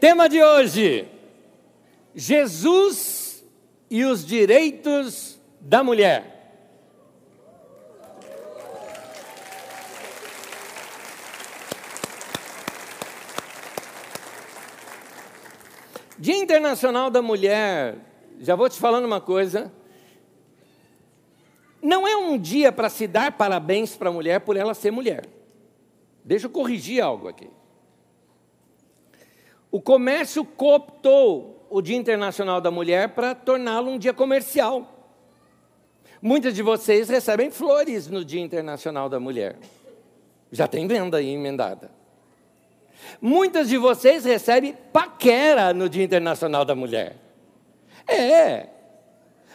Tema de hoje: Jesus e os direitos da mulher. Dia Internacional da Mulher, já vou te falando uma coisa. Não é um dia para se dar parabéns para a mulher por ela ser mulher. Deixa eu corrigir algo aqui. O comércio cooptou o Dia Internacional da Mulher para torná-lo um dia comercial. Muitas de vocês recebem flores no Dia Internacional da Mulher. Já tem venda aí emendada. Muitas de vocês recebem paquera no Dia Internacional da Mulher. É.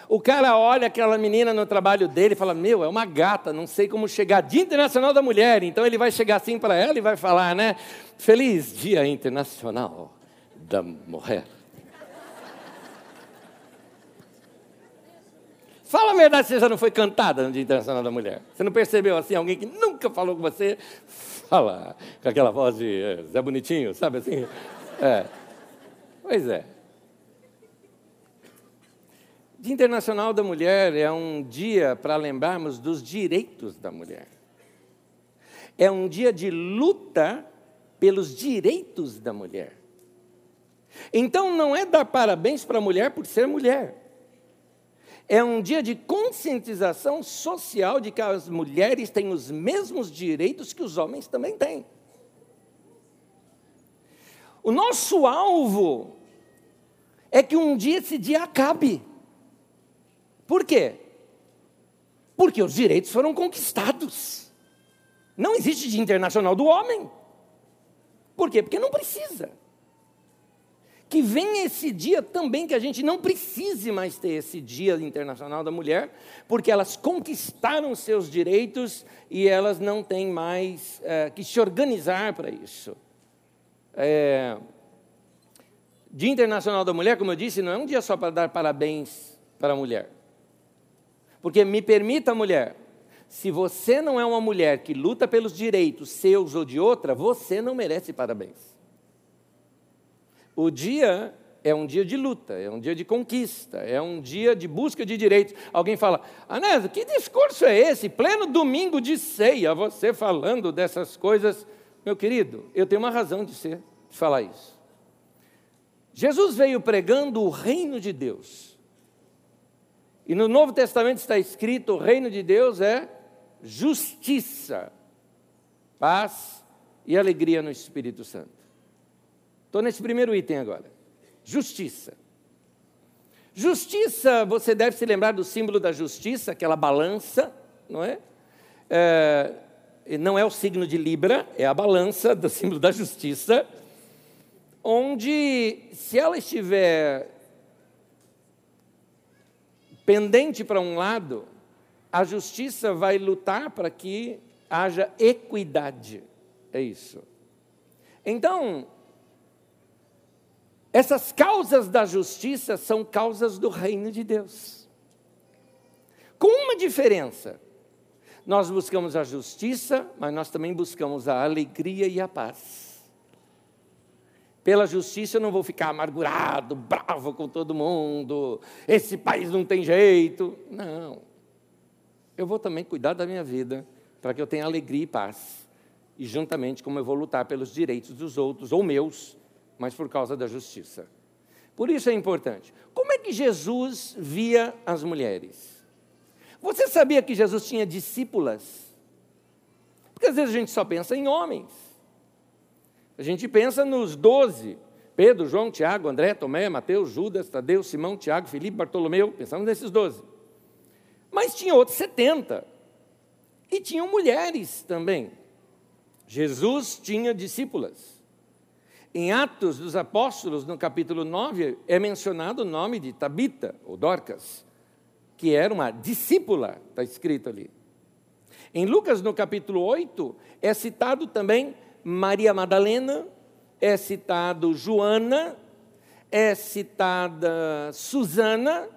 O cara olha aquela menina no trabalho dele e fala: Meu, é uma gata, não sei como chegar. Dia Internacional da Mulher. Então ele vai chegar assim para ela e vai falar, né? Feliz Dia Internacional da Mulher. Fala a verdade, você já não foi cantada no Dia Internacional da Mulher. Você não percebeu assim, alguém que nunca falou com você, fala com aquela voz de é, Zé Bonitinho, sabe assim? É. Pois é. Dia Internacional da Mulher é um dia para lembrarmos dos direitos da mulher. É um dia de luta pelos direitos da mulher. Então não é dar parabéns para a mulher por ser mulher é um dia de conscientização social de que as mulheres têm os mesmos direitos que os homens também têm. O nosso alvo é que um dia esse dia acabe. Por quê? Porque os direitos foram conquistados. Não existe dia internacional do homem. Por quê? Porque não precisa que venha esse dia também, que a gente não precise mais ter esse Dia Internacional da Mulher, porque elas conquistaram seus direitos e elas não têm mais é, que se organizar para isso. É, dia Internacional da Mulher, como eu disse, não é um dia só para dar parabéns para a mulher. Porque me permita, mulher, se você não é uma mulher que luta pelos direitos seus ou de outra, você não merece parabéns. O dia é um dia de luta, é um dia de conquista, é um dia de busca de direitos. Alguém fala, Anésio, que discurso é esse? Pleno domingo de ceia, você falando dessas coisas. Meu querido, eu tenho uma razão de ser, de falar isso. Jesus veio pregando o reino de Deus. E no Novo Testamento está escrito: o reino de Deus é justiça, paz e alegria no Espírito Santo. Estou nesse primeiro item agora. Justiça. Justiça, você deve se lembrar do símbolo da justiça, aquela balança, não é? é não é o signo de Libra, é a balança do símbolo da justiça, onde, se ela estiver pendente para um lado, a justiça vai lutar para que haja equidade. É isso. Então, essas causas da justiça são causas do reino de Deus. Com uma diferença. Nós buscamos a justiça, mas nós também buscamos a alegria e a paz. Pela justiça eu não vou ficar amargurado, bravo com todo mundo, esse país não tem jeito. Não. Eu vou também cuidar da minha vida para que eu tenha alegria e paz. E juntamente como eu vou lutar pelos direitos dos outros ou meus, mas por causa da justiça. Por isso é importante. Como é que Jesus via as mulheres? Você sabia que Jesus tinha discípulas? Porque às vezes a gente só pensa em homens. A gente pensa nos doze: Pedro, João, Tiago, André, Tomé, Mateus, Judas, Tadeu, Simão, Tiago, Filipe, Bartolomeu. Pensamos nesses doze. Mas tinha outros setenta. E tinham mulheres também. Jesus tinha discípulas. Em Atos dos Apóstolos, no capítulo 9, é mencionado o nome de Tabita, ou Dorcas, que era uma discípula, está escrito ali. Em Lucas, no capítulo 8, é citado também Maria Madalena, é citado Joana, é citada Susana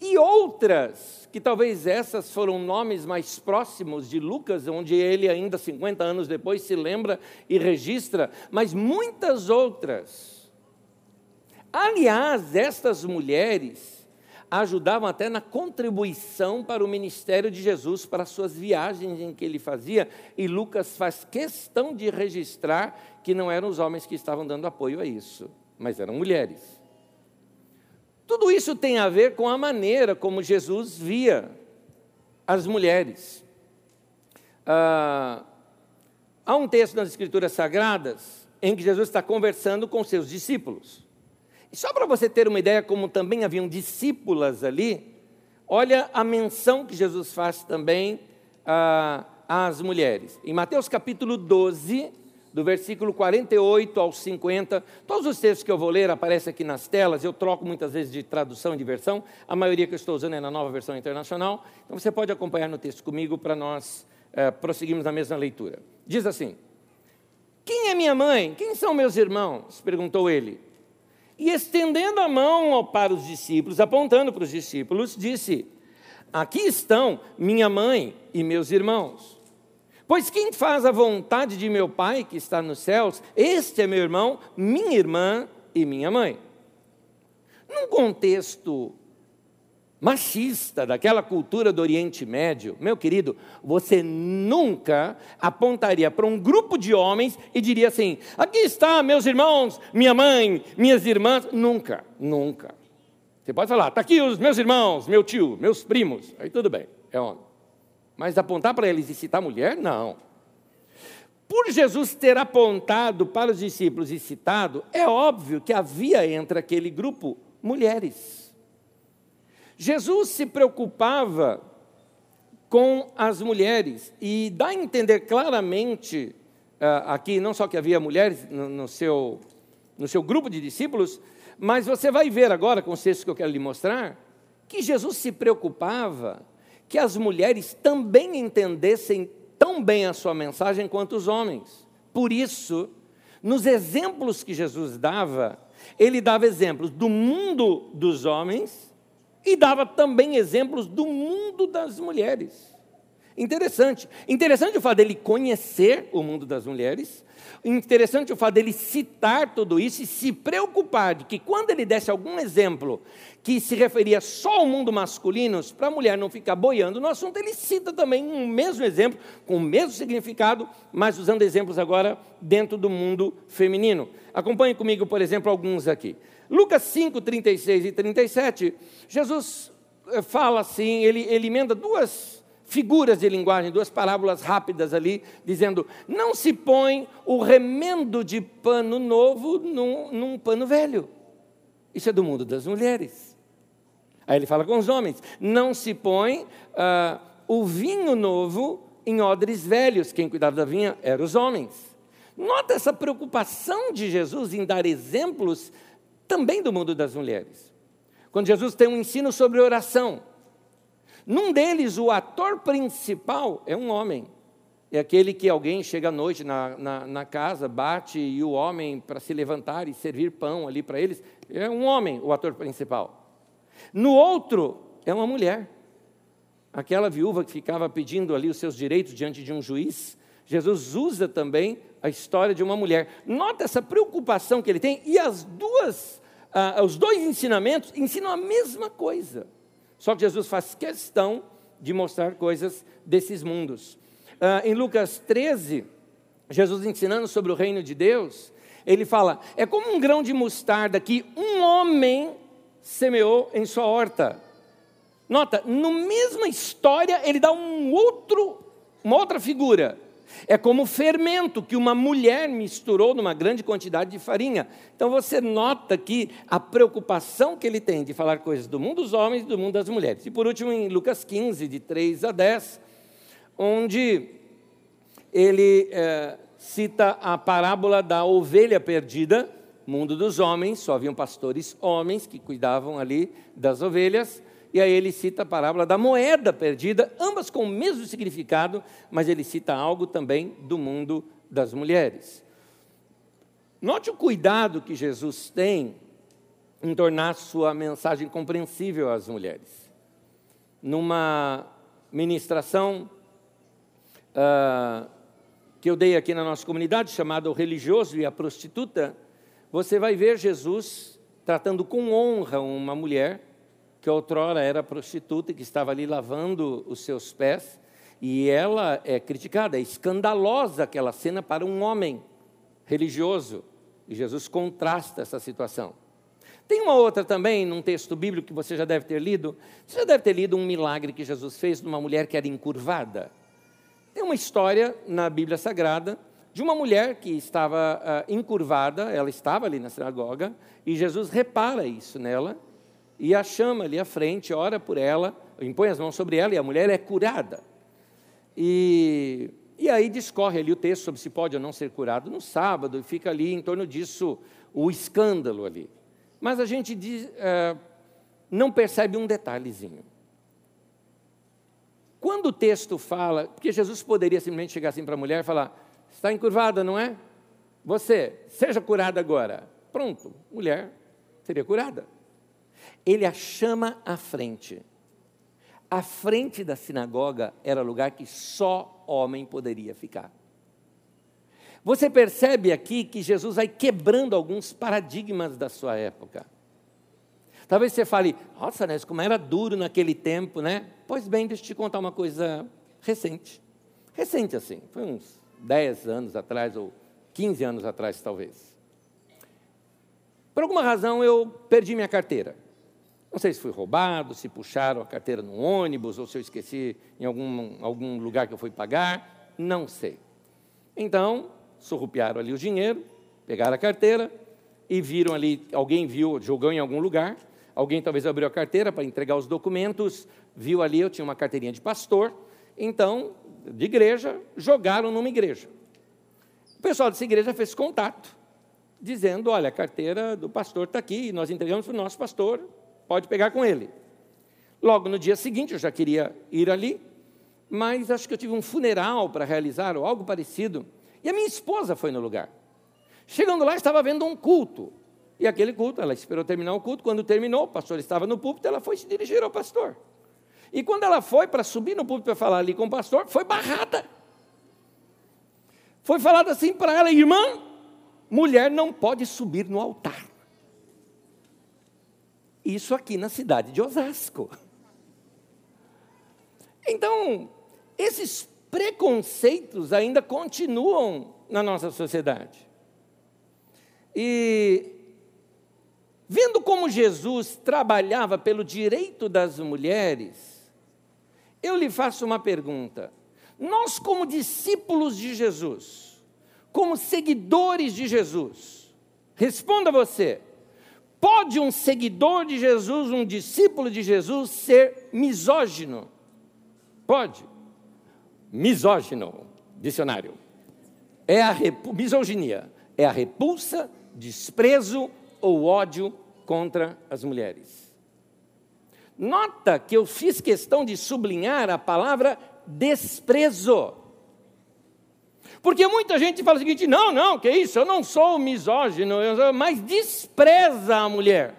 e outras, que talvez essas foram nomes mais próximos de Lucas, onde ele ainda 50 anos depois se lembra e registra, mas muitas outras. Aliás, estas mulheres ajudavam até na contribuição para o ministério de Jesus, para as suas viagens em que ele fazia, e Lucas faz questão de registrar que não eram os homens que estavam dando apoio a isso, mas eram mulheres. Tudo isso tem a ver com a maneira como Jesus via as mulheres. Ah, há um texto nas Escrituras Sagradas em que Jesus está conversando com seus discípulos. E só para você ter uma ideia, como também haviam discípulas ali, olha a menção que Jesus faz também ah, às mulheres. Em Mateus capítulo 12, do versículo 48 ao 50. Todos os textos que eu vou ler aparecem aqui nas telas, eu troco muitas vezes de tradução e de versão, a maioria que eu estou usando é na nova versão internacional, então você pode acompanhar no texto comigo para nós é, prosseguirmos na mesma leitura. Diz assim: Quem é minha mãe? Quem são meus irmãos? perguntou ele. E estendendo a mão para os discípulos, apontando para os discípulos, disse: Aqui estão minha mãe e meus irmãos. Pois quem faz a vontade de meu Pai que está nos céus, este é meu irmão, minha irmã e minha mãe. Num contexto machista daquela cultura do Oriente Médio, meu querido, você nunca apontaria para um grupo de homens e diria assim: aqui está meus irmãos, minha mãe, minhas irmãs. Nunca, nunca. Você pode falar, está aqui os meus irmãos, meu tio, meus primos. Aí tudo bem, é homem. Mas apontar para eles e citar mulher, não. Por Jesus ter apontado para os discípulos e citado, é óbvio que havia entre aquele grupo mulheres. Jesus se preocupava com as mulheres e dá a entender claramente uh, aqui, não só que havia mulheres no, no, seu, no seu grupo de discípulos, mas você vai ver agora, com os textos que eu quero lhe mostrar, que Jesus se preocupava que as mulheres também entendessem tão bem a sua mensagem quanto os homens. Por isso, nos exemplos que Jesus dava, ele dava exemplos do mundo dos homens e dava também exemplos do mundo das mulheres. Interessante. Interessante o fato dele conhecer o mundo das mulheres, Interessante o fato dele citar tudo isso e se preocupar de que quando ele desse algum exemplo que se referia só ao mundo masculino, para a mulher não ficar boiando no assunto, ele cita também um mesmo exemplo, com o mesmo significado, mas usando exemplos agora dentro do mundo feminino. Acompanhe comigo, por exemplo, alguns aqui. Lucas 5, 36 e 37, Jesus eh, fala assim, ele, ele emenda duas figuras de linguagem, duas parábolas rápidas ali, dizendo: não se põe o remendo de pano novo num, num pano velho. Isso é do mundo das mulheres. Aí ele fala com os homens: não se põe uh, o vinho novo em odres velhos. Quem cuidava da vinha eram os homens. Nota essa preocupação de Jesus em dar exemplos também do mundo das mulheres. Quando Jesus tem um ensino sobre oração, num deles, o ator principal é um homem. É aquele que alguém chega à noite na, na, na casa, bate e o homem, para se levantar e servir pão ali para eles, é um homem, o ator principal. No outro, é uma mulher. Aquela viúva que ficava pedindo ali os seus direitos diante de um juiz. Jesus usa também a história de uma mulher. Nota essa preocupação que ele tem, e as duas, ah, os dois ensinamentos ensinam a mesma coisa. Só que Jesus faz questão de mostrar coisas desses mundos. Uh, em Lucas 13, Jesus ensinando sobre o reino de Deus, ele fala: é como um grão de mostarda que um homem semeou em sua horta. Nota, na mesma história, ele dá um outro, uma outra figura. É como fermento que uma mulher misturou numa grande quantidade de farinha. Então você nota aqui a preocupação que ele tem de falar coisas do mundo dos homens e do mundo das mulheres. E por último, em Lucas 15, de 3 a 10, onde ele é, cita a parábola da ovelha perdida, mundo dos homens, só haviam pastores homens que cuidavam ali das ovelhas e aí ele cita a parábola da moeda perdida, ambas com o mesmo significado, mas ele cita algo também do mundo das mulheres. Note o cuidado que Jesus tem em tornar sua mensagem compreensível às mulheres. Numa ministração uh, que eu dei aqui na nossa comunidade, chamada O Religioso e a Prostituta, você vai ver Jesus tratando com honra uma mulher que outrora era prostituta e que estava ali lavando os seus pés. E ela é criticada, é escandalosa aquela cena para um homem religioso. E Jesus contrasta essa situação. Tem uma outra também, num texto bíblico que você já deve ter lido. Você já deve ter lido um milagre que Jesus fez numa mulher que era encurvada. Tem uma história na Bíblia Sagrada de uma mulher que estava uh, encurvada, ela estava ali na sinagoga, e Jesus repara isso nela, e a chama ali à frente, ora por ela, impõe as mãos sobre ela, e a mulher é curada. E, e aí discorre ali o texto sobre se pode ou não ser curado no sábado, e fica ali em torno disso o escândalo ali. Mas a gente diz, uh, não percebe um detalhezinho. Quando o texto fala, porque Jesus poderia simplesmente chegar assim para a mulher e falar: Está encurvada, não é? Você, seja curada agora. Pronto, mulher seria curada. Ele a chama à frente. A frente da sinagoga era lugar que só homem poderia ficar. Você percebe aqui que Jesus vai quebrando alguns paradigmas da sua época. Talvez você fale, nossa, né, como era duro naquele tempo, né? Pois bem, deixa eu te contar uma coisa recente. Recente assim, foi uns 10 anos atrás, ou 15 anos atrás, talvez. Por alguma razão eu perdi minha carteira. Não sei se fui roubado, se puxaram a carteira no ônibus, ou se eu esqueci em algum, algum lugar que eu fui pagar, não sei. Então, surrupiaram ali o dinheiro, pegaram a carteira e viram ali, alguém viu, jogou em algum lugar, alguém talvez abriu a carteira para entregar os documentos, viu ali, eu tinha uma carteirinha de pastor, então de igreja, jogaram numa igreja. O pessoal dessa igreja fez contato, dizendo: olha, a carteira do pastor está aqui, nós entregamos para o nosso pastor, pode pegar com ele. Logo no dia seguinte, eu já queria ir ali, mas acho que eu tive um funeral para realizar, ou algo parecido, e a minha esposa foi no lugar. Chegando lá, estava vendo um culto. E aquele culto, ela esperou terminar o culto. Quando terminou, o pastor estava no púlpito, ela foi se dirigir ao pastor. E quando ela foi para subir no púlpito para falar ali com o pastor, foi barrada. Foi falado assim para ela, irmã, mulher não pode subir no altar. Isso aqui na cidade de Osasco. Então, esses preconceitos ainda continuam na nossa sociedade. E vendo como Jesus trabalhava pelo direito das mulheres, eu lhe faço uma pergunta. Nós, como discípulos de Jesus, como seguidores de Jesus, responda você: pode um seguidor de Jesus, um discípulo de Jesus, ser misógino? Pode. Misógino, dicionário. É a misoginia, é a repulsa, desprezo ou ódio contra as mulheres. Nota que eu fiz questão de sublinhar a palavra desprezo. Porque muita gente fala o seguinte: não, não, que isso, eu não sou misógino, mas despreza a mulher.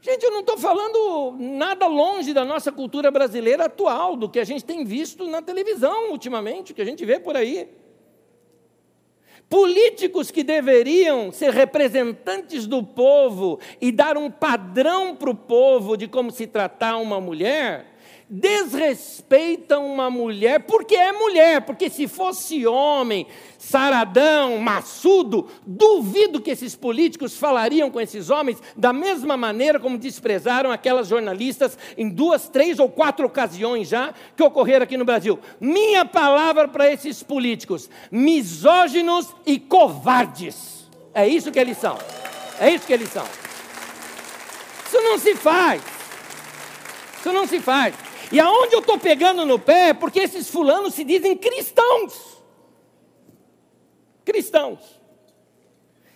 Gente, eu não estou falando nada longe da nossa cultura brasileira atual, do que a gente tem visto na televisão ultimamente, que a gente vê por aí. Políticos que deveriam ser representantes do povo e dar um padrão para o povo de como se tratar uma mulher, desrespeitam uma mulher porque é mulher, porque se fosse homem, saradão, maçudo, duvido que esses políticos falariam com esses homens da mesma maneira como desprezaram aquelas jornalistas em duas, três ou quatro ocasiões já que ocorreram aqui no Brasil. Minha palavra para esses políticos: misóginos e covardes. É isso que eles são. É isso que eles são. Isso não se faz. Isso não se faz. E aonde eu estou pegando no pé é porque esses fulanos se dizem cristãos. Cristãos.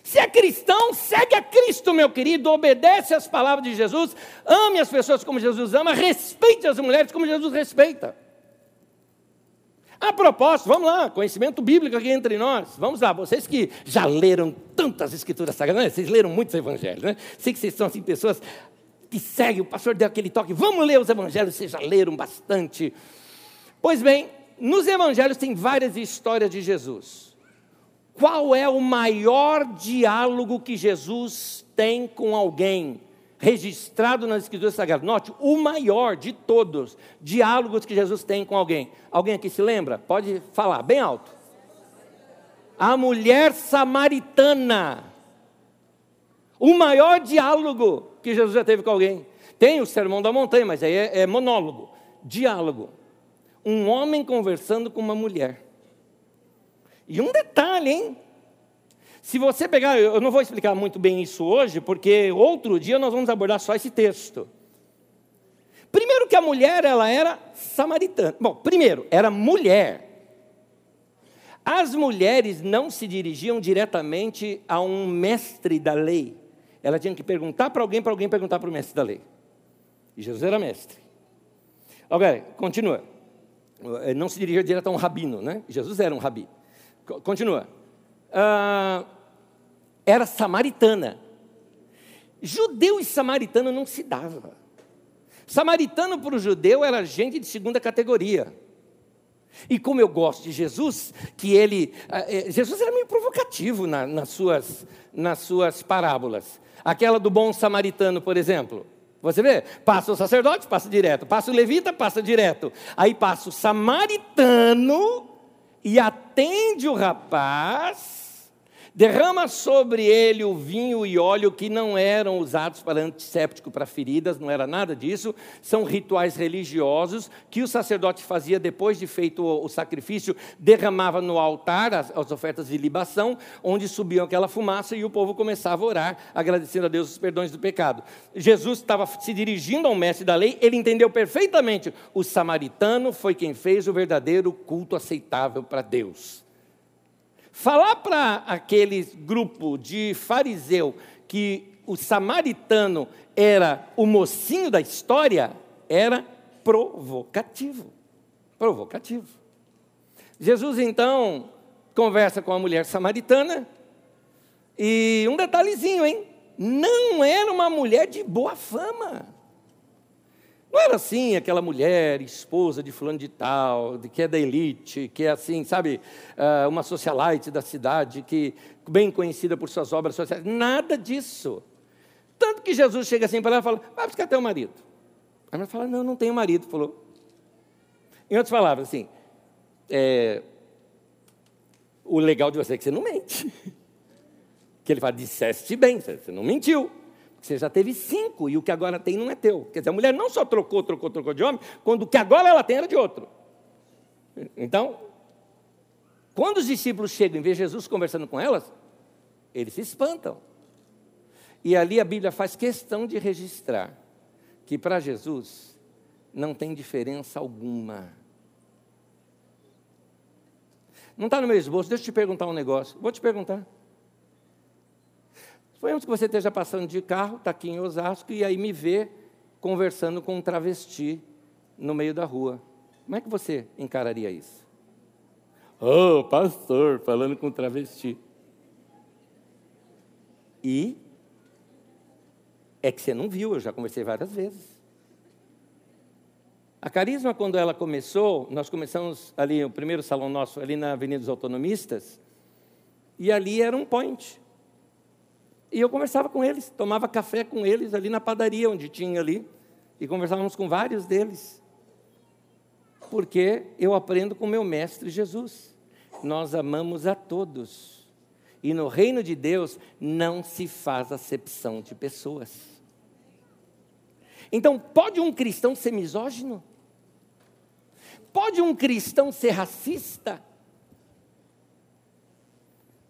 Se é cristão, segue a Cristo, meu querido, obedece às palavras de Jesus, ame as pessoas como Jesus ama, respeite as mulheres como Jesus respeita. A propósito, vamos lá, conhecimento bíblico aqui entre nós. Vamos lá, vocês que já leram tantas escrituras sagradas, né? vocês leram muitos evangelhos, né? Sei que vocês são assim pessoas segue, o pastor deu aquele toque, vamos ler os evangelhos, vocês já leram bastante. Pois bem, nos evangelhos tem várias histórias de Jesus. Qual é o maior diálogo que Jesus tem com alguém? Registrado nas Escrituras Sagradas. Note, o maior de todos diálogos que Jesus tem com alguém. Alguém aqui se lembra? Pode falar, bem alto. A mulher samaritana. O maior diálogo que Jesus já teve com alguém. Tem o sermão da montanha, mas aí é, é monólogo. Diálogo. Um homem conversando com uma mulher. E um detalhe, hein? Se você pegar, eu não vou explicar muito bem isso hoje, porque outro dia nós vamos abordar só esse texto. Primeiro que a mulher, ela era samaritana. Bom, primeiro, era mulher. As mulheres não se dirigiam diretamente a um mestre da lei. Ela tinha que perguntar para alguém, para alguém perguntar para o mestre da lei. E Jesus era mestre. Ok, continua. Não se dirigia direto a um rabino, né? Jesus era um rabi. Continua. Ah, era samaritana. Judeu e samaritano não se dava. Samaritano para o judeu era gente de segunda categoria. E como eu gosto de Jesus, que ele. Ah, é, Jesus era meio provocativo na, nas, suas, nas suas parábolas. Aquela do bom samaritano, por exemplo. Você vê? Passa o sacerdote, passa direto. Passa o levita, passa direto. Aí passa o samaritano e atende o rapaz derrama sobre ele o vinho e óleo que não eram usados para antisséptico para feridas, não era nada disso, são rituais religiosos que o sacerdote fazia depois de feito o, sacrifício, derramava no altar as, as ofertas de libação, onde subiam aquela fumaça e o povo começava a orar, agradecendo a Deus os perdões do pecado. Jesus estava se dirigindo ao mestre da lei, ele entendeu perfeitamente, o samaritano foi quem fez o verdadeiro culto aceitável para Deus. Falar para aquele grupo de fariseu que o samaritano era o mocinho da história era provocativo. Provocativo. Jesus então conversa com a mulher samaritana e um detalhezinho, hein? Não era uma mulher de boa fama. Não era assim aquela mulher, esposa de fulano de tal, que é da elite, que é assim, sabe, ah, uma socialite da cidade, que bem conhecida por suas obras sociais. Nada disso. Tanto que Jesus chega assim para ela e fala, vai buscar teu marido. Aí ela fala, não, não tenho marido. Falou. Em outras palavras, assim, é, o legal de você é que você não mente. Que ele fala, disseste bem, você não mentiu. Você já teve cinco e o que agora tem não é teu. Quer dizer, a mulher não só trocou, trocou, trocou de homem, quando o que agora ela tem era de outro. Então, quando os discípulos chegam e vê Jesus conversando com elas, eles se espantam. E ali a Bíblia faz questão de registrar que para Jesus não tem diferença alguma. Não está no meu esboço, deixa eu te perguntar um negócio. Vou te perguntar. Suponhamos que você esteja passando de carro, está aqui em Osasco, e aí me vê conversando com um travesti no meio da rua. Como é que você encararia isso? Oh, pastor, falando com um travesti. E é que você não viu, eu já conversei várias vezes. A Carisma, quando ela começou, nós começamos ali, o primeiro salão nosso, ali na Avenida dos Autonomistas, e ali era um point. E eu conversava com eles, tomava café com eles ali na padaria onde tinha ali, e conversávamos com vários deles. Porque eu aprendo com meu mestre Jesus. Nós amamos a todos. E no reino de Deus não se faz acepção de pessoas. Então, pode um cristão ser misógino? Pode um cristão ser racista?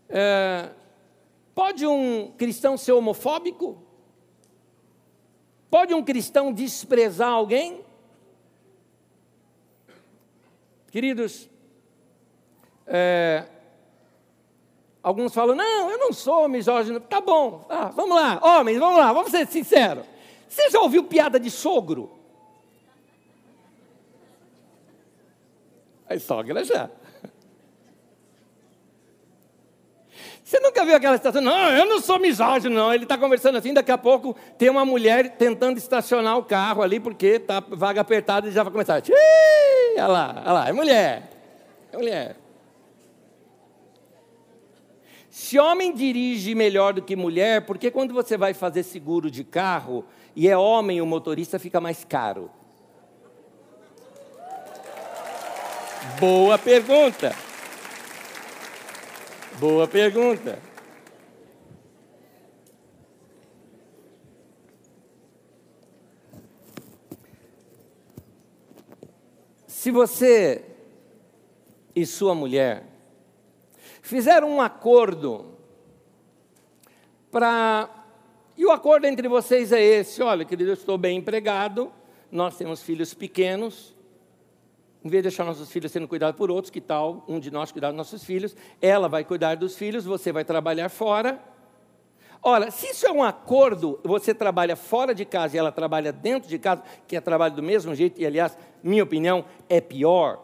É, Pode um cristão ser homofóbico? Pode um cristão desprezar alguém? Queridos, é, alguns falam: não, eu não sou misógino. Tá bom, ah, vamos lá, homens, vamos lá, vamos ser sinceros. Você já ouviu piada de sogro? A sogra já. Você nunca viu aquela situação? Não, eu não sou misógino, não. Ele está conversando assim, daqui a pouco tem uma mulher tentando estacionar o carro ali, porque está vaga apertada e já vai começar. Olha lá, olha lá, é mulher. É mulher. Se homem dirige melhor do que mulher, por que quando você vai fazer seguro de carro e é homem o motorista fica mais caro? Boa pergunta. Boa pergunta. Se você e sua mulher fizeram um acordo para. E o acordo entre vocês é esse: olha, querido, eu estou bem empregado, nós temos filhos pequenos, em vez de deixar nossos filhos sendo cuidados por outros, que tal um de nós cuidar dos nossos filhos? Ela vai cuidar dos filhos, você vai trabalhar fora. Ora, se isso é um acordo, você trabalha fora de casa e ela trabalha dentro de casa, que é trabalho do mesmo jeito, e aliás, minha opinião, é pior.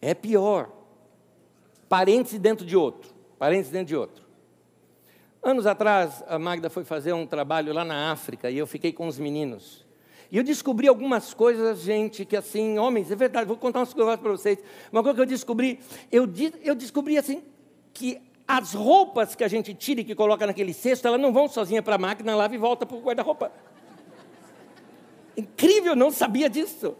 É pior. Parênteses dentro de outro. Parênteses dentro de outro. Anos atrás, a Magda foi fazer um trabalho lá na África e eu fiquei com os meninos. E eu descobri algumas coisas, gente, que assim, homens, é verdade, vou contar umas coisas para vocês. Uma coisa que eu descobri, eu, eu descobri assim, que as roupas que a gente tira e que coloca naquele cesto, elas não vão sozinha para a máquina, lava e volta para o guarda-roupa. Incrível, não sabia disso.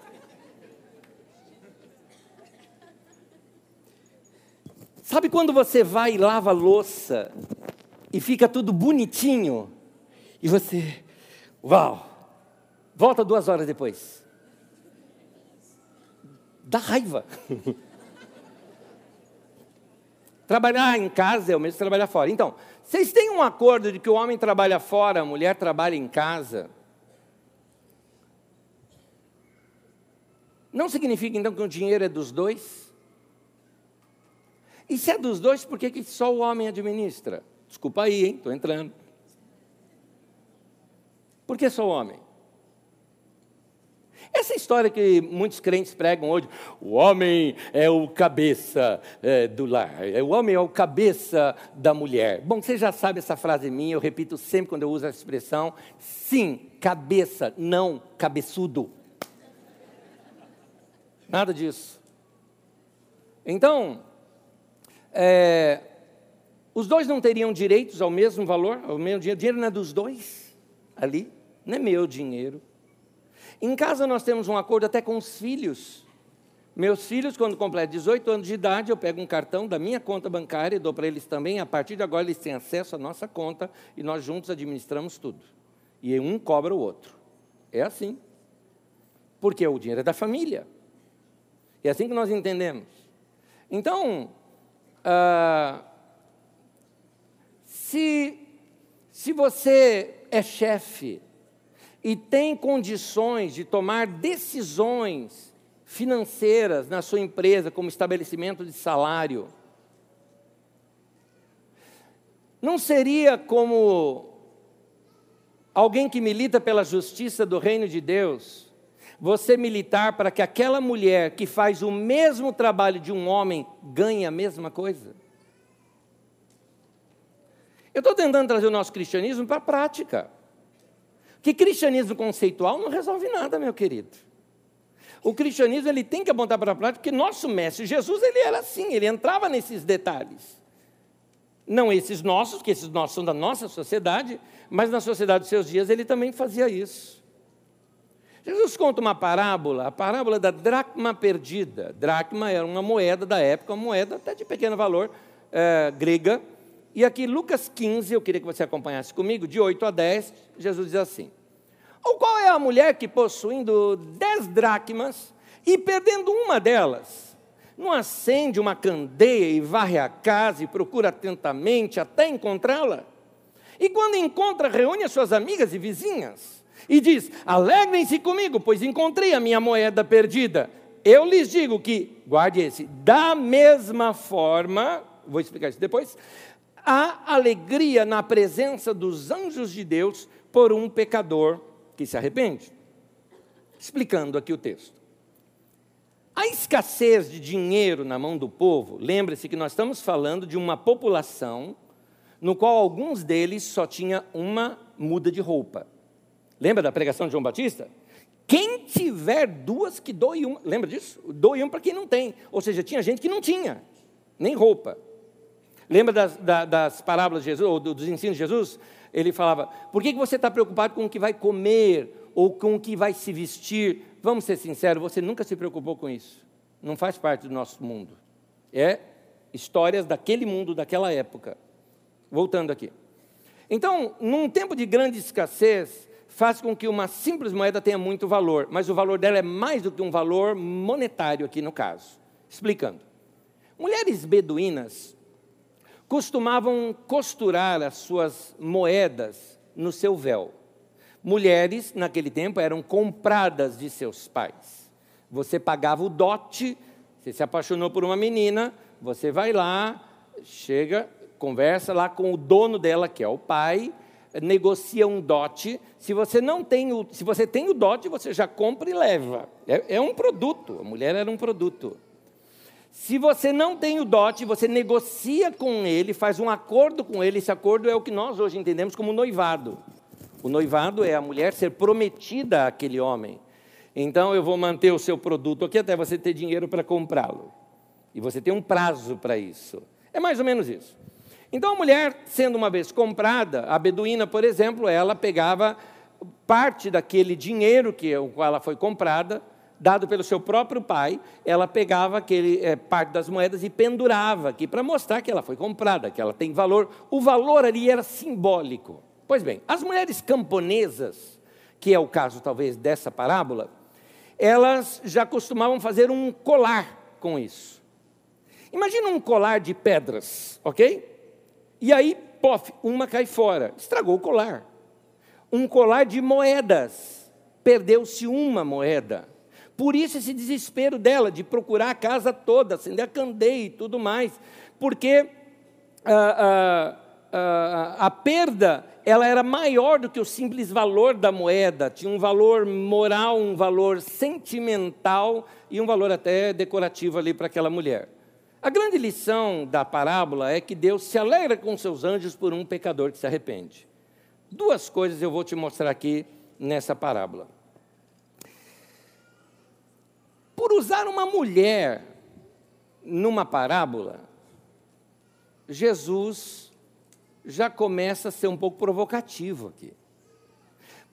Sabe quando você vai e lava louça e fica tudo bonitinho e você, uau, Volta duas horas depois. Dá raiva. trabalhar em casa é o mesmo que trabalhar fora. Então, vocês têm um acordo de que o homem trabalha fora, a mulher trabalha em casa? Não significa então que o dinheiro é dos dois? E se é dos dois, por que, que só o homem administra? Desculpa aí, hein? Estou entrando. Por que só o homem? Essa história que muitos crentes pregam hoje, o homem é o cabeça é, do lar, é, o homem é o cabeça da mulher. Bom, você já sabe essa frase minha, eu repito sempre quando eu uso essa expressão. Sim, cabeça, não cabeçudo. Nada disso. Então, é, os dois não teriam direitos ao mesmo valor, ao mesmo dinheiro. O dinheiro não é dos dois ali, não é meu dinheiro. Em casa nós temos um acordo até com os filhos. Meus filhos, quando completam 18 anos de idade, eu pego um cartão da minha conta bancária e dou para eles também. A partir de agora, eles têm acesso à nossa conta e nós juntos administramos tudo. E um cobra o outro. É assim. Porque o dinheiro é da família. É assim que nós entendemos. Então, ah, se, se você é chefe e tem condições de tomar decisões financeiras na sua empresa, como estabelecimento de salário, não seria como alguém que milita pela justiça do reino de Deus, você militar para que aquela mulher que faz o mesmo trabalho de um homem ganhe a mesma coisa? Eu estou tentando trazer o nosso cristianismo para a prática. Que cristianismo conceitual não resolve nada, meu querido. O cristianismo ele tem que apontar para a prática, porque nosso mestre Jesus ele era assim, ele entrava nesses detalhes. Não esses nossos, que esses nossos são da nossa sociedade, mas na sociedade dos seus dias ele também fazia isso. Jesus conta uma parábola, a parábola da dracma perdida. Dracma era uma moeda da época, uma moeda até de pequeno valor, é, grega, e aqui, Lucas 15, eu queria que você acompanhasse comigo, de 8 a 10, Jesus diz assim: Ou qual é a mulher que, possuindo dez dracmas e perdendo uma delas, não acende uma candeia e varre a casa e procura atentamente até encontrá-la? E quando encontra, reúne as suas amigas e vizinhas e diz: Alegrem-se comigo, pois encontrei a minha moeda perdida. Eu lhes digo que, guarde esse, da mesma forma, vou explicar isso depois, há alegria na presença dos anjos de Deus por um pecador que se arrepende. Explicando aqui o texto. A escassez de dinheiro na mão do povo, lembre-se que nós estamos falando de uma população no qual alguns deles só tinha uma muda de roupa. Lembra da pregação de João Batista? Quem tiver duas, que doe uma. Lembra disso? Doe uma para quem não tem. Ou seja, tinha gente que não tinha nem roupa. Lembra das, das parábolas de Jesus, ou dos ensinos de Jesus? Ele falava: por que você está preocupado com o que vai comer ou com o que vai se vestir? Vamos ser sinceros, você nunca se preocupou com isso. Não faz parte do nosso mundo. É histórias daquele mundo, daquela época. Voltando aqui. Então, num tempo de grande escassez, faz com que uma simples moeda tenha muito valor, mas o valor dela é mais do que um valor monetário aqui no caso. Explicando. Mulheres beduínas costumavam costurar as suas moedas no seu véu. Mulheres, naquele tempo, eram compradas de seus pais. Você pagava o dote, você se apaixonou por uma menina, você vai lá, chega, conversa lá com o dono dela, que é o pai, negocia um dote. Se você não tem o, se você tem o dote, você já compra e leva. É, é um produto. A mulher era um produto. Se você não tem o dote, você negocia com ele, faz um acordo com ele. Esse acordo é o que nós hoje entendemos como noivado. O noivado é a mulher ser prometida àquele homem. Então eu vou manter o seu produto aqui até você ter dinheiro para comprá-lo. E você tem um prazo para isso. É mais ou menos isso. Então a mulher, sendo uma vez comprada, a beduína, por exemplo, ela pegava parte daquele dinheiro que o qual ela foi comprada, dado pelo seu próprio pai, ela pegava aquele é, parte das moedas e pendurava aqui para mostrar que ela foi comprada, que ela tem valor. O valor ali era simbólico. Pois bem, as mulheres camponesas, que é o caso talvez dessa parábola, elas já costumavam fazer um colar com isso. Imagina um colar de pedras, ok? E aí, pof, uma cai fora, estragou o colar. Um colar de moedas, perdeu-se uma moeda. Por isso esse desespero dela de procurar a casa toda, acender a candeia e tudo mais, porque ah, ah, ah, a perda ela era maior do que o simples valor da moeda, tinha um valor moral, um valor sentimental e um valor até decorativo ali para aquela mulher. A grande lição da parábola é que Deus se alegra com seus anjos por um pecador que se arrepende. Duas coisas eu vou te mostrar aqui nessa parábola. Por usar uma mulher numa parábola, Jesus já começa a ser um pouco provocativo aqui.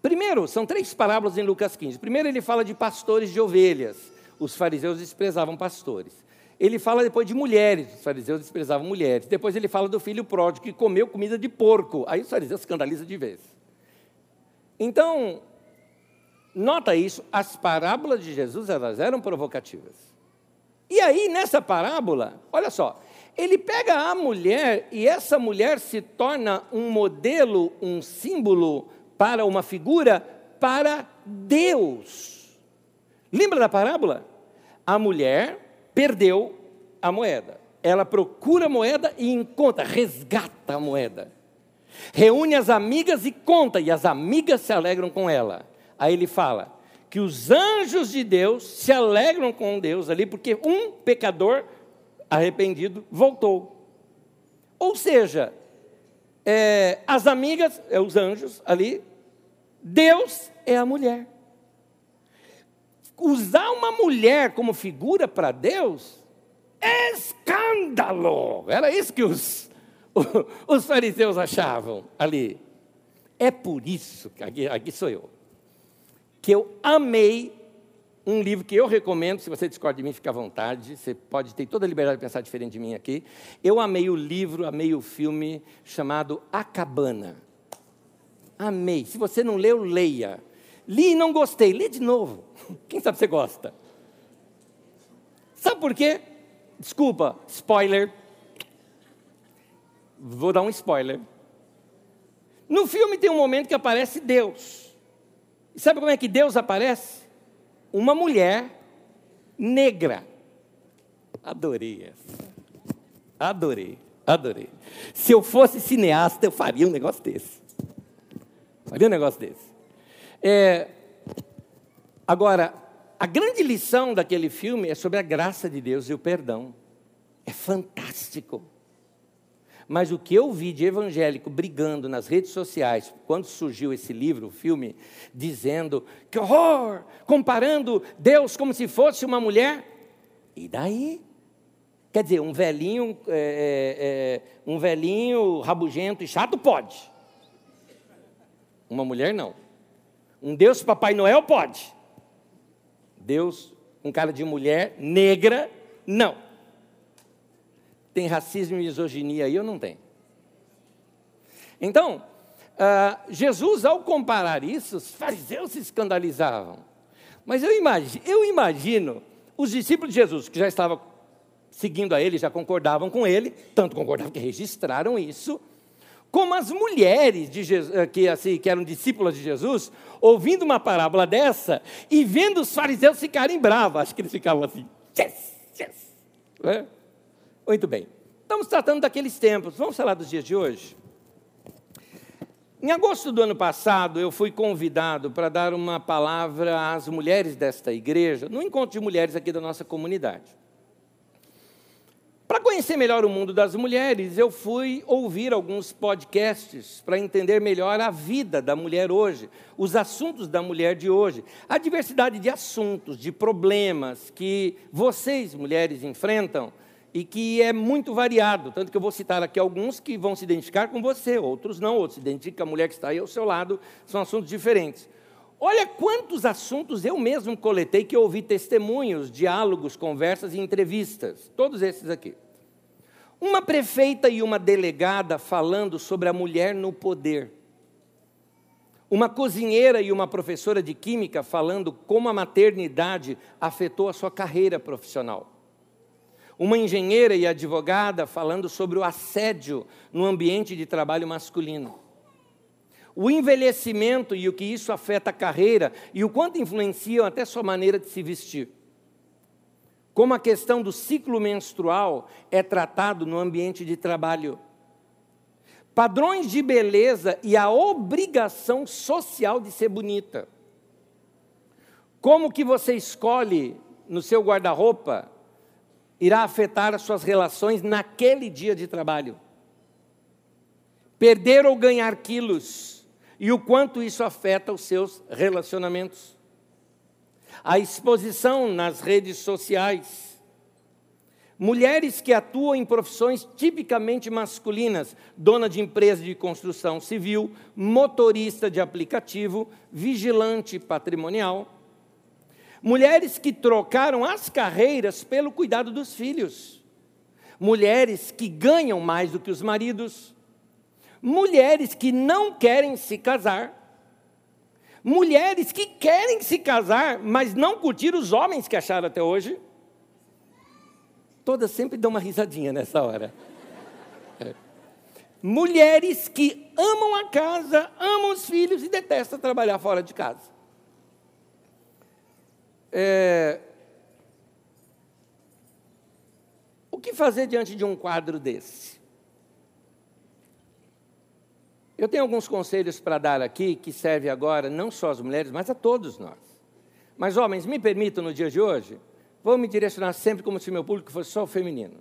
Primeiro, são três parábolas em Lucas 15. Primeiro, ele fala de pastores de ovelhas. Os fariseus desprezavam pastores. Ele fala depois de mulheres, os fariseus desprezavam mulheres. Depois ele fala do filho pródigo que comeu comida de porco. Aí os fariseus escandalizam de vez. Então, nota isso, as parábolas de Jesus elas eram provocativas. E aí, nessa parábola, olha só, ele pega a mulher e essa mulher se torna um modelo, um símbolo para uma figura para Deus. Lembra da parábola? A mulher perdeu a moeda. Ela procura a moeda e encontra, resgata a moeda. Reúne as amigas e conta, e as amigas se alegram com ela. Aí ele fala que os anjos de Deus se alegram com Deus ali, porque um pecador arrependido voltou. Ou seja, é, as amigas, é os anjos ali, Deus é a mulher usar uma mulher como figura para Deus é escândalo. Era isso que os, os fariseus achavam ali. É por isso, que aqui, aqui sou eu, que eu amei um livro que eu recomendo, se você discorda de mim, fica à vontade, você pode ter toda a liberdade de pensar diferente de mim aqui. Eu amei o livro, amei o filme chamado A Cabana. Amei. Se você não leu, leia. Li e não gostei, lê de novo. Quem sabe você gosta? Sabe por quê? Desculpa, spoiler. Vou dar um spoiler. No filme tem um momento que aparece Deus. E sabe como é que Deus aparece? Uma mulher negra. Adorei essa. Adorei, adorei. Se eu fosse cineasta, eu faria um negócio desse. Faria um negócio desse. É, agora, a grande lição daquele filme é sobre a graça de Deus e o perdão. É fantástico. Mas o que eu vi de evangélico brigando nas redes sociais, quando surgiu esse livro, o filme, dizendo que horror, comparando Deus como se fosse uma mulher, e daí? Quer dizer, um velhinho, é, é, é, um velhinho rabugento e chato pode. Uma mulher não. Um Deus Papai Noel pode. Deus, um cara de mulher negra, não. Tem racismo e misoginia aí ou não tem? Então, uh, Jesus, ao comparar isso, os fariseus se escandalizavam. Mas eu imagino, eu imagino os discípulos de Jesus, que já estavam seguindo a ele, já concordavam com ele, tanto concordavam que registraram isso, como as mulheres Jesus, eh, que, assim, que eram discípulas de Jesus, ouvindo uma parábola dessa e vendo os fariseus ficarem bravos, acho que eles ficavam assim, yes, yes. É? Muito bem, estamos tratando daqueles tempos, vamos falar dos dias de hoje? Em agosto do ano passado, eu fui convidado para dar uma palavra às mulheres desta igreja, no encontro de mulheres aqui da nossa comunidade. Para conhecer melhor o mundo das mulheres, eu fui ouvir alguns podcasts para entender melhor a vida da mulher hoje, os assuntos da mulher de hoje, a diversidade de assuntos, de problemas que vocês, mulheres, enfrentam e que é muito variado. Tanto que eu vou citar aqui alguns que vão se identificar com você, outros não, outros se identificam com a mulher que está aí ao seu lado, são assuntos diferentes. Olha quantos assuntos eu mesmo coletei que eu ouvi testemunhos, diálogos, conversas e entrevistas. Todos esses aqui. Uma prefeita e uma delegada falando sobre a mulher no poder. Uma cozinheira e uma professora de química falando como a maternidade afetou a sua carreira profissional. Uma engenheira e advogada falando sobre o assédio no ambiente de trabalho masculino o envelhecimento e o que isso afeta a carreira e o quanto influenciam até sua maneira de se vestir. Como a questão do ciclo menstrual é tratado no ambiente de trabalho. Padrões de beleza e a obrigação social de ser bonita. Como que você escolhe no seu guarda-roupa irá afetar as suas relações naquele dia de trabalho. Perder ou ganhar quilos e o quanto isso afeta os seus relacionamentos. A exposição nas redes sociais. Mulheres que atuam em profissões tipicamente masculinas, dona de empresa de construção civil, motorista de aplicativo, vigilante patrimonial. Mulheres que trocaram as carreiras pelo cuidado dos filhos. Mulheres que ganham mais do que os maridos mulheres que não querem se casar, mulheres que querem se casar, mas não curtir os homens que acharam até hoje. Todas sempre dão uma risadinha nessa hora. É. Mulheres que amam a casa, amam os filhos e detestam trabalhar fora de casa. É... O que fazer diante de um quadro desse? Eu tenho alguns conselhos para dar aqui que servem agora não só às mulheres, mas a todos nós. Mas, homens, me permitam no dia de hoje, vou me direcionar sempre como se meu público fosse só o feminino.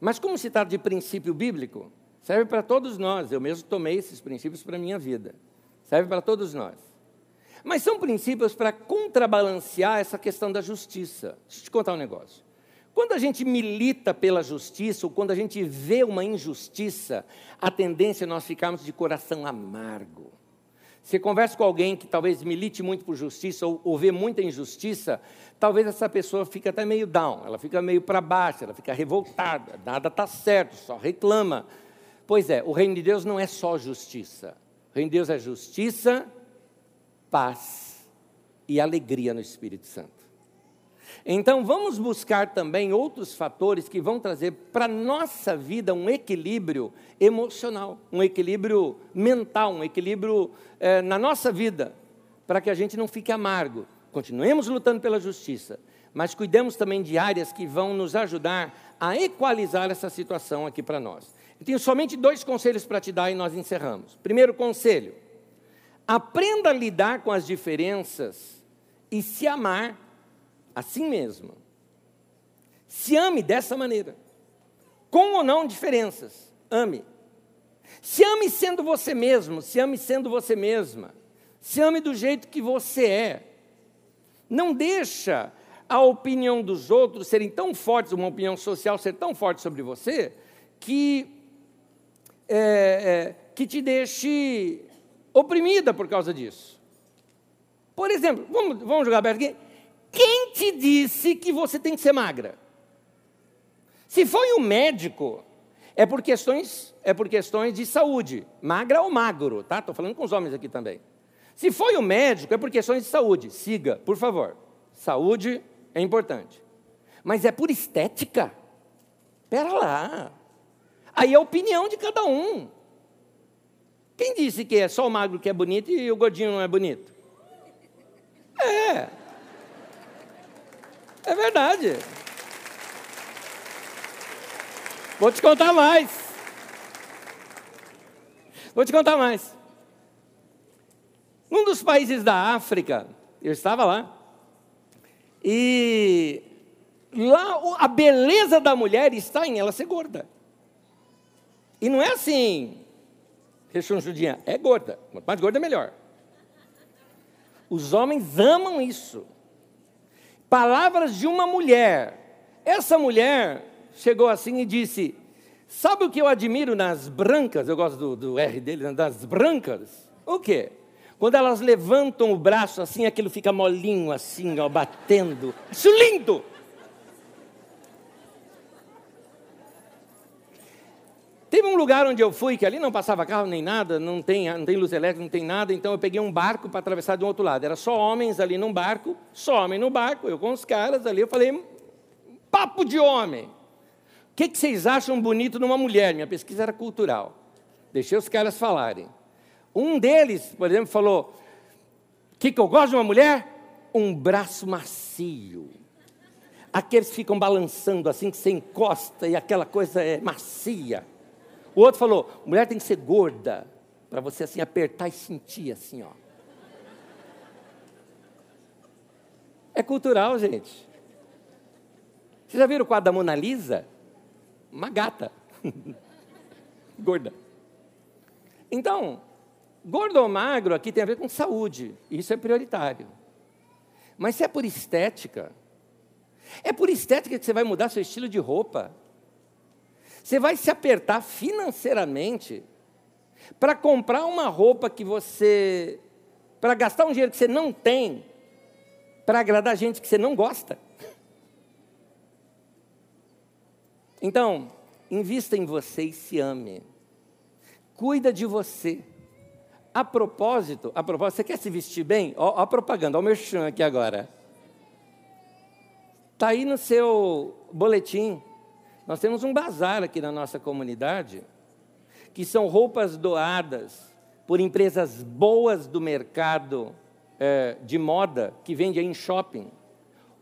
Mas, como se trata de princípio bíblico, serve para todos nós. Eu mesmo tomei esses princípios para a minha vida. Serve para todos nós. Mas são princípios para contrabalancear essa questão da justiça. Deixa eu te contar um negócio. Quando a gente milita pela justiça, ou quando a gente vê uma injustiça, a tendência é nós ficarmos de coração amargo. Você conversa com alguém que talvez milite muito por justiça ou, ou vê muita injustiça, talvez essa pessoa fique até meio down, ela fica meio para baixo, ela fica revoltada, nada está certo, só reclama. Pois é, o reino de Deus não é só justiça. O reino de Deus é justiça, paz e alegria no Espírito Santo. Então, vamos buscar também outros fatores que vão trazer para a nossa vida um equilíbrio emocional, um equilíbrio mental, um equilíbrio é, na nossa vida, para que a gente não fique amargo. Continuemos lutando pela justiça, mas cuidemos também de áreas que vão nos ajudar a equalizar essa situação aqui para nós. Eu tenho somente dois conselhos para te dar e nós encerramos. Primeiro conselho: aprenda a lidar com as diferenças e se amar assim mesmo. Se ame dessa maneira, com ou não diferenças, ame. Se ame sendo você mesmo, se ame sendo você mesma, se ame do jeito que você é. Não deixa a opinião dos outros serem tão fortes, uma opinião social ser tão forte sobre você, que, é, é, que te deixe oprimida por causa disso. Por exemplo, vamos, vamos jogar aberto aqui. Quem te disse que você tem que ser magra? Se foi um médico, é por questões, é por questões de saúde, magra ou magro, tá? Estou falando com os homens aqui também. Se foi o médico, é por questões de saúde. Siga, por favor. Saúde é importante. Mas é por estética? Pera lá. Aí é a opinião de cada um. Quem disse que é só o magro que é bonito e o gordinho não é bonito? É. É verdade. Vou te contar mais. Vou te contar mais. Num dos países da África, eu estava lá, e lá a beleza da mulher está em ela ser gorda. E não é assim, rechonchudinha, é gorda. Quanto mais gorda, melhor. Os homens amam isso. Palavras de uma mulher. Essa mulher chegou assim e disse: Sabe o que eu admiro nas brancas? Eu gosto do, do R dele, né? das brancas. O quê? Quando elas levantam o braço assim, aquilo fica molinho assim, ó, batendo. Isso lindo! Teve um lugar onde eu fui, que ali não passava carro nem nada, não tem, não tem luz elétrica, não tem nada, então eu peguei um barco para atravessar um outro lado. Era só homens ali num barco, só homem no barco, eu com os caras ali, eu falei, papo de homem que, que vocês acham bonito numa mulher? Minha pesquisa era cultural. Deixei os caras falarem. Um deles, por exemplo, falou: O que, que eu gosto de uma mulher? Um braço macio. Aqueles que ficam balançando assim, que você encosta e aquela coisa é macia. O outro falou: mulher tem que ser gorda, para você assim apertar e sentir assim, ó. É cultural, gente. Vocês já viram o quadro da Mona Lisa? uma gata. Gorda. Então, gordo ou magro aqui tem a ver com saúde. Isso é prioritário. Mas se é por estética, é por estética que você vai mudar seu estilo de roupa. Você vai se apertar financeiramente para comprar uma roupa que você. para gastar um dinheiro que você não tem, para agradar gente que você não gosta. Então, invista em você e se ame. Cuida de você. A propósito, a propósito, você quer se vestir bem? Ó, ó a propaganda, ó o meu chão aqui agora. Está aí no seu boletim. Nós temos um bazar aqui na nossa comunidade, que são roupas doadas por empresas boas do mercado é, de moda, que vende em shopping.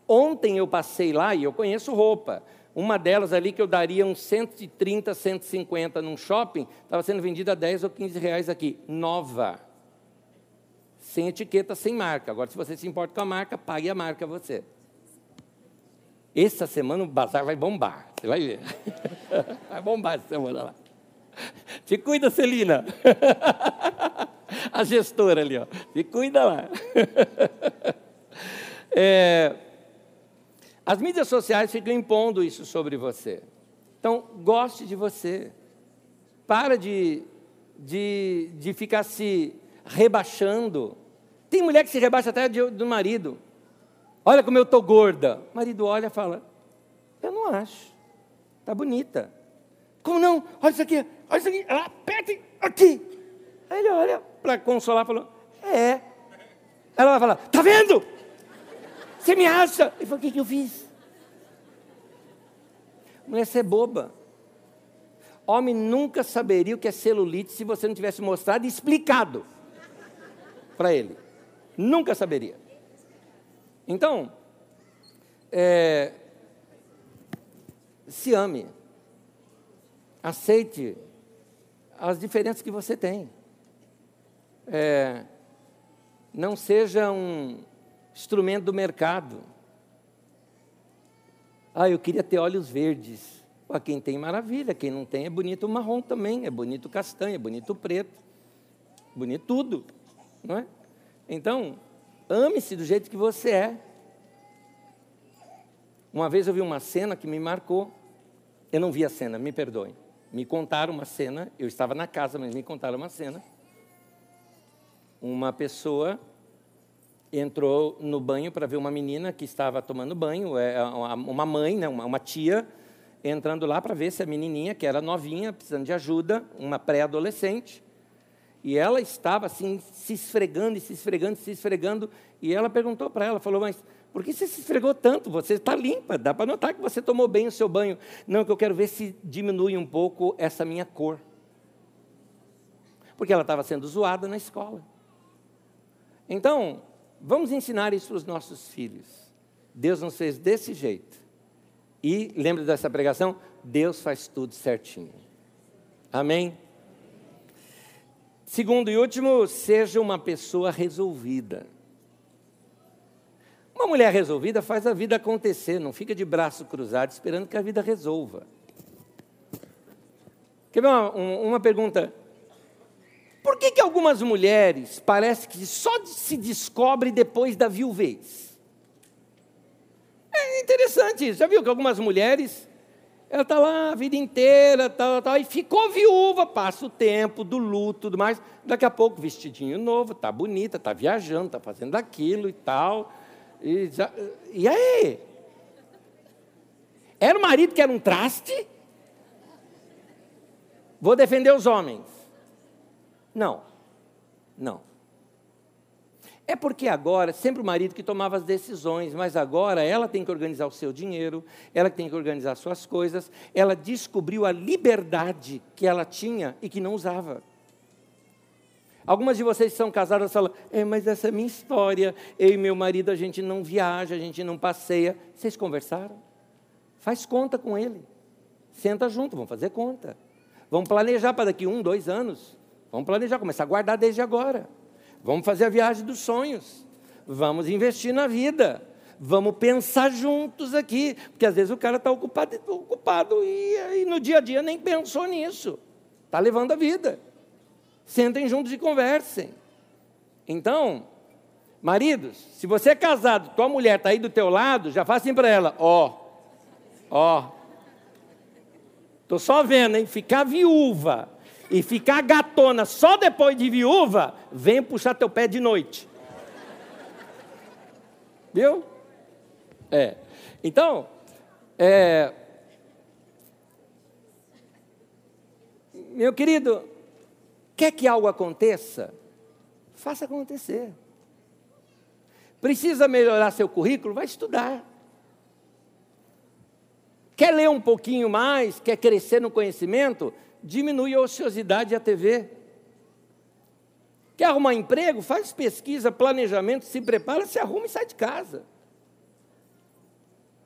Ontem eu passei lá e eu conheço roupa. Uma delas ali que eu daria uns 130, 150 num shopping, estava sendo vendida a 10 ou 15 reais aqui, nova. Sem etiqueta, sem marca. Agora, se você se importa com a marca, pague a marca você. Essa semana o bazar vai bombar. Você vai ver. Vai bombar essa semana lá. Te cuida, Celina. A gestora ali, ó. Te cuida lá. É, as mídias sociais ficam impondo isso sobre você. Então, goste de você. Para de, de, de ficar se rebaixando. Tem mulher que se rebaixa até do marido. Olha como eu estou gorda. O marido olha e fala: Eu não acho. Está bonita. Como não? Olha isso aqui. Olha isso aqui. Aperta aqui. Aí ele olha para consolar e falou: É. Ela vai falar: Está vendo? Você me acha? Ele falou: O que, que eu fiz? Mulher, você é boba. Homem nunca saberia o que é celulite se você não tivesse mostrado e explicado para ele. Nunca saberia. Então, é, se ame. Aceite as diferenças que você tem. É, não seja um instrumento do mercado. Ah, eu queria ter olhos verdes. Pô, quem tem, maravilha. Quem não tem, é bonito marrom também. É bonito castanho, é bonito preto. Bonito tudo. Não é? Então, ame-se do jeito que você é. Uma vez eu vi uma cena que me marcou. Eu não vi a cena, me perdoem. Me contaram uma cena, eu estava na casa, mas me contaram uma cena. Uma pessoa entrou no banho para ver uma menina que estava tomando banho, é, uma mãe, né, uma tia, entrando lá para ver se a menininha, que era novinha, precisando de ajuda, uma pré-adolescente, e ela estava assim, se esfregando e se esfregando, se esfregando, e ela perguntou para ela, falou, mas por que você se esfregou tanto? Você está limpa, dá para notar que você tomou bem o seu banho. Não, que eu quero ver se diminui um pouco essa minha cor. Porque ela estava sendo zoada na escola. Então, vamos ensinar isso para os nossos filhos. Deus nos fez desse jeito. E, lembre dessa pregação? Deus faz tudo certinho. Amém? Segundo e último, seja uma pessoa resolvida. Uma mulher resolvida faz a vida acontecer, não fica de braço cruzado esperando que a vida resolva. Quer ver uma, uma pergunta? Por que, que algumas mulheres parece que só se descobre depois da viuvez? É interessante isso. Já viu que algumas mulheres, ela está lá a vida inteira, tal, tal, e ficou viúva, passa o tempo do luto, tudo mais. Daqui a pouco, vestidinho novo, está bonita, está viajando, está fazendo aquilo e tal. E, já, e aí? Era o marido que era um traste? Vou defender os homens. Não, não. É porque agora, sempre o marido que tomava as decisões, mas agora ela tem que organizar o seu dinheiro, ela tem que organizar suas coisas, ela descobriu a liberdade que ela tinha e que não usava. Algumas de vocês são casadas falam, é, mas essa é minha história. Eu e meu marido, a gente não viaja, a gente não passeia. Vocês conversaram? Faz conta com ele. Senta junto, vamos fazer conta. Vamos planejar para daqui um, dois anos. Vamos planejar, começar a guardar desde agora. Vamos fazer a viagem dos sonhos. Vamos investir na vida. Vamos pensar juntos aqui. Porque às vezes o cara está ocupado, ocupado e, e no dia a dia nem pensou nisso. Está levando a vida sentem juntos e conversem. Então, maridos, se você é casado, tua mulher está aí do teu lado, já faz assim para ela, ó, ó, tô só vendo, hein, ficar viúva e ficar gatona só depois de viúva, vem puxar teu pé de noite. Viu? É. Então, é, meu querido, Quer que algo aconteça? Faça acontecer. Precisa melhorar seu currículo? Vai estudar. Quer ler um pouquinho mais? Quer crescer no conhecimento? Diminui a ociosidade e a TV. Quer arrumar emprego? Faz pesquisa, planejamento, se prepara, se arruma e sai de casa.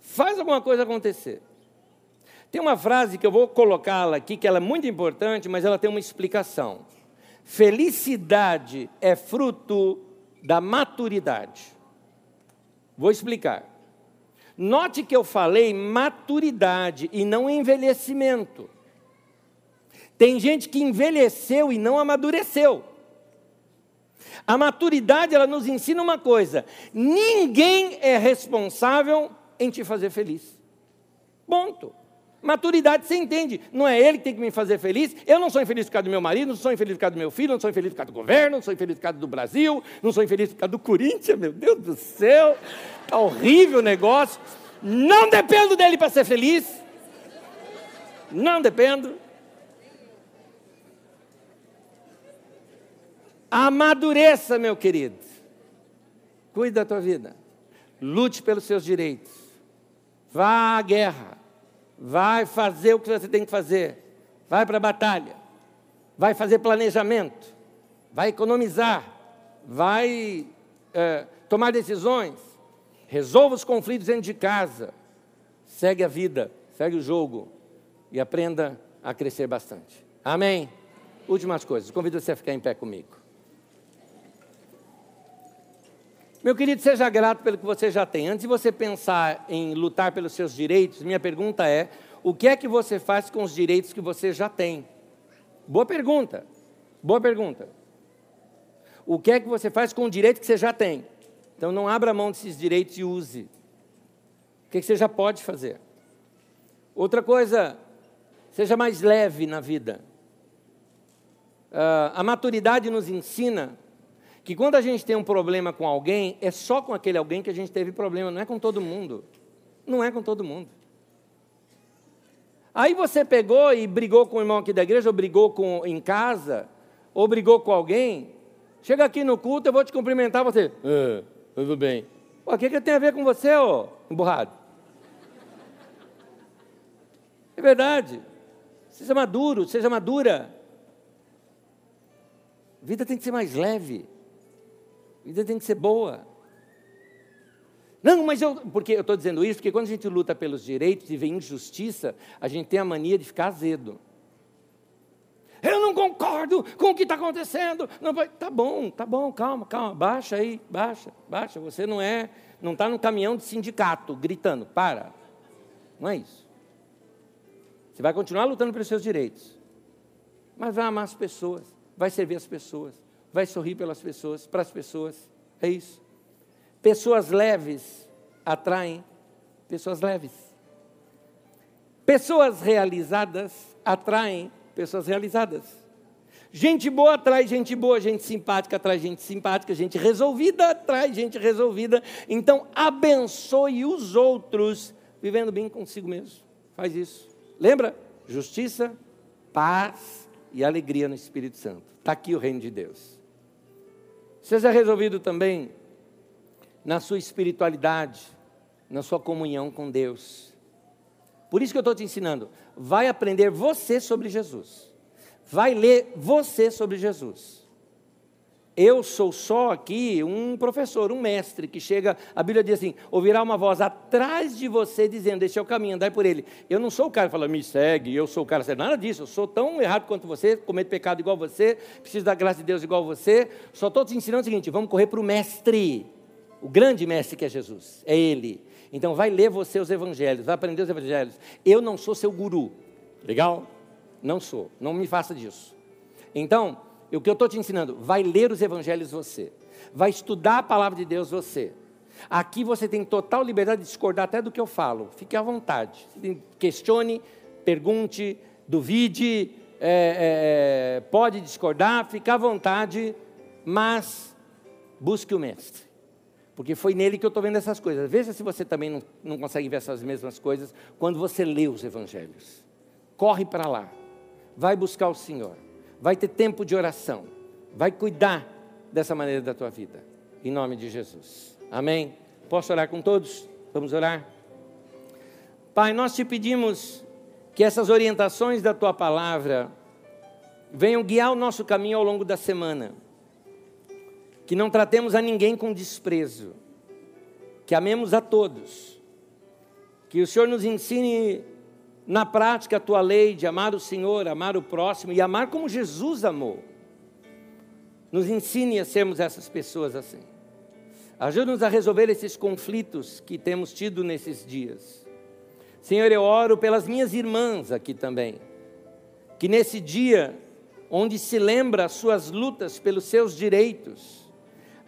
Faz alguma coisa acontecer. Tem uma frase que eu vou colocá-la aqui, que ela é muito importante, mas ela tem uma explicação. Felicidade é fruto da maturidade. Vou explicar. Note que eu falei maturidade e não envelhecimento. Tem gente que envelheceu e não amadureceu. A maturidade ela nos ensina uma coisa: ninguém é responsável em te fazer feliz. Ponto. Maturidade você entende. Não é ele que tem que me fazer feliz. Eu não sou infeliz por causa do meu marido, não sou infeliz por causa do meu filho, não sou infeliz por causa do governo, não sou infeliz por causa do Brasil, não sou infeliz por causa do Corinthians. Meu Deus do céu, está horrível o negócio. Não dependo dele para ser feliz. Não dependo. Amadureça, meu querido. Cuide da tua vida. Lute pelos seus direitos. Vá à guerra vai fazer o que você tem que fazer, vai para a batalha, vai fazer planejamento, vai economizar, vai é, tomar decisões, resolva os conflitos dentro de casa, segue a vida, segue o jogo e aprenda a crescer bastante. Amém? Últimas coisas, convido você a ficar em pé comigo. Meu querido, seja grato pelo que você já tem. Antes de você pensar em lutar pelos seus direitos, minha pergunta é: o que é que você faz com os direitos que você já tem? Boa pergunta. Boa pergunta. O que é que você faz com o direito que você já tem? Então não abra mão desses direitos e use. que você já pode fazer? Outra coisa, seja mais leve na vida. Uh, a maturidade nos ensina que quando a gente tem um problema com alguém, é só com aquele alguém que a gente teve problema, não é com todo mundo. Não é com todo mundo. Aí você pegou e brigou com o irmão aqui da igreja, ou brigou com, em casa, ou brigou com alguém. Chega aqui no culto, eu vou te cumprimentar, você. Ah, tudo bem. O que, que tem a ver com você, ô emburrado? É verdade. Seja maduro, seja madura. A vida tem que ser mais leve. A vida tem que ser boa. Não, mas eu. Porque eu estou dizendo isso, porque quando a gente luta pelos direitos e vê injustiça, a gente tem a mania de ficar azedo. Eu não concordo com o que está acontecendo. Não, tá bom, tá bom, calma, calma, baixa aí, baixa, baixa. Você não é, não está num caminhão de sindicato gritando, para. Não é isso. Você vai continuar lutando pelos seus direitos, mas vai amar as pessoas, vai servir as pessoas, vai sorrir pelas pessoas, para as pessoas. É isso. Pessoas leves atraem pessoas leves. Pessoas realizadas atraem pessoas realizadas. Gente boa atrai gente boa, gente simpática atrai gente simpática, gente resolvida atrai gente resolvida. Então, abençoe os outros vivendo bem consigo mesmo. Faz isso. Lembra? Justiça, paz e alegria no Espírito Santo. Está aqui o reino de Deus. Seja resolvido também na sua espiritualidade, na sua comunhão com Deus. Por isso que eu estou te ensinando. Vai aprender você sobre Jesus. Vai ler você sobre Jesus. Eu sou só aqui um professor, um mestre, que chega, a Bíblia diz assim: ouvirá uma voz atrás de você dizendo, este é o caminho, andai por ele. Eu não sou o cara que fala, me segue, eu sou o cara, nada disso, eu sou tão errado quanto você, cometo pecado igual você, preciso da graça de Deus igual você, só estou te ensinando o seguinte: vamos correr para o mestre, o grande mestre que é Jesus, é ele. Então vai ler você os evangelhos, vai aprender os evangelhos. Eu não sou seu guru, legal? Não sou, não me faça disso. Então, o que eu estou te ensinando, vai ler os evangelhos você, vai estudar a palavra de Deus você. Aqui você tem total liberdade de discordar até do que eu falo, fique à vontade. Questione, pergunte, duvide, é, é, pode discordar, fique à vontade, mas busque o Mestre. Porque foi nele que eu estou vendo essas coisas. Veja se você também não, não consegue ver essas mesmas coisas quando você lê os evangelhos. Corre para lá, vai buscar o Senhor vai ter tempo de oração, vai cuidar dessa maneira da tua vida, em nome de Jesus. Amém? Posso orar com todos? Vamos orar? Pai, nós te pedimos que essas orientações da tua palavra venham guiar o nosso caminho ao longo da semana, que não tratemos a ninguém com desprezo, que amemos a todos, que o Senhor nos ensine na prática a tua lei de amar o Senhor, amar o próximo e amar como Jesus amou. Nos ensine a sermos essas pessoas assim. Ajuda-nos a resolver esses conflitos que temos tido nesses dias. Senhor, eu oro pelas minhas irmãs aqui também, que nesse dia, onde se lembra as suas lutas pelos seus direitos,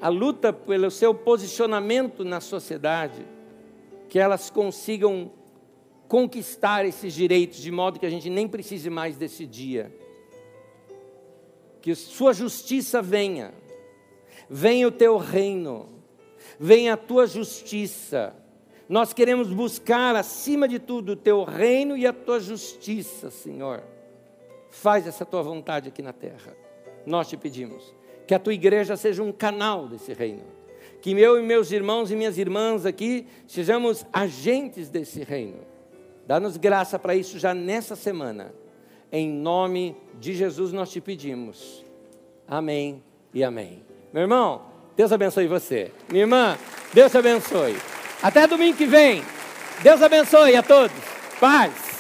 a luta pelo seu posicionamento na sociedade, que elas consigam conquistar esses direitos de modo que a gente nem precise mais desse dia. Que sua justiça venha, venha o teu reino, venha a tua justiça. Nós queremos buscar acima de tudo o teu reino e a tua justiça, Senhor. Faz essa tua vontade aqui na terra. Nós te pedimos que a tua igreja seja um canal desse reino. Que eu e meus irmãos e minhas irmãs aqui sejamos agentes desse reino Dá-nos graça para isso já nessa semana. Em nome de Jesus nós te pedimos. Amém e amém. Meu irmão, Deus abençoe você. Minha irmã, Deus abençoe. Até domingo que vem. Deus abençoe a todos. Paz.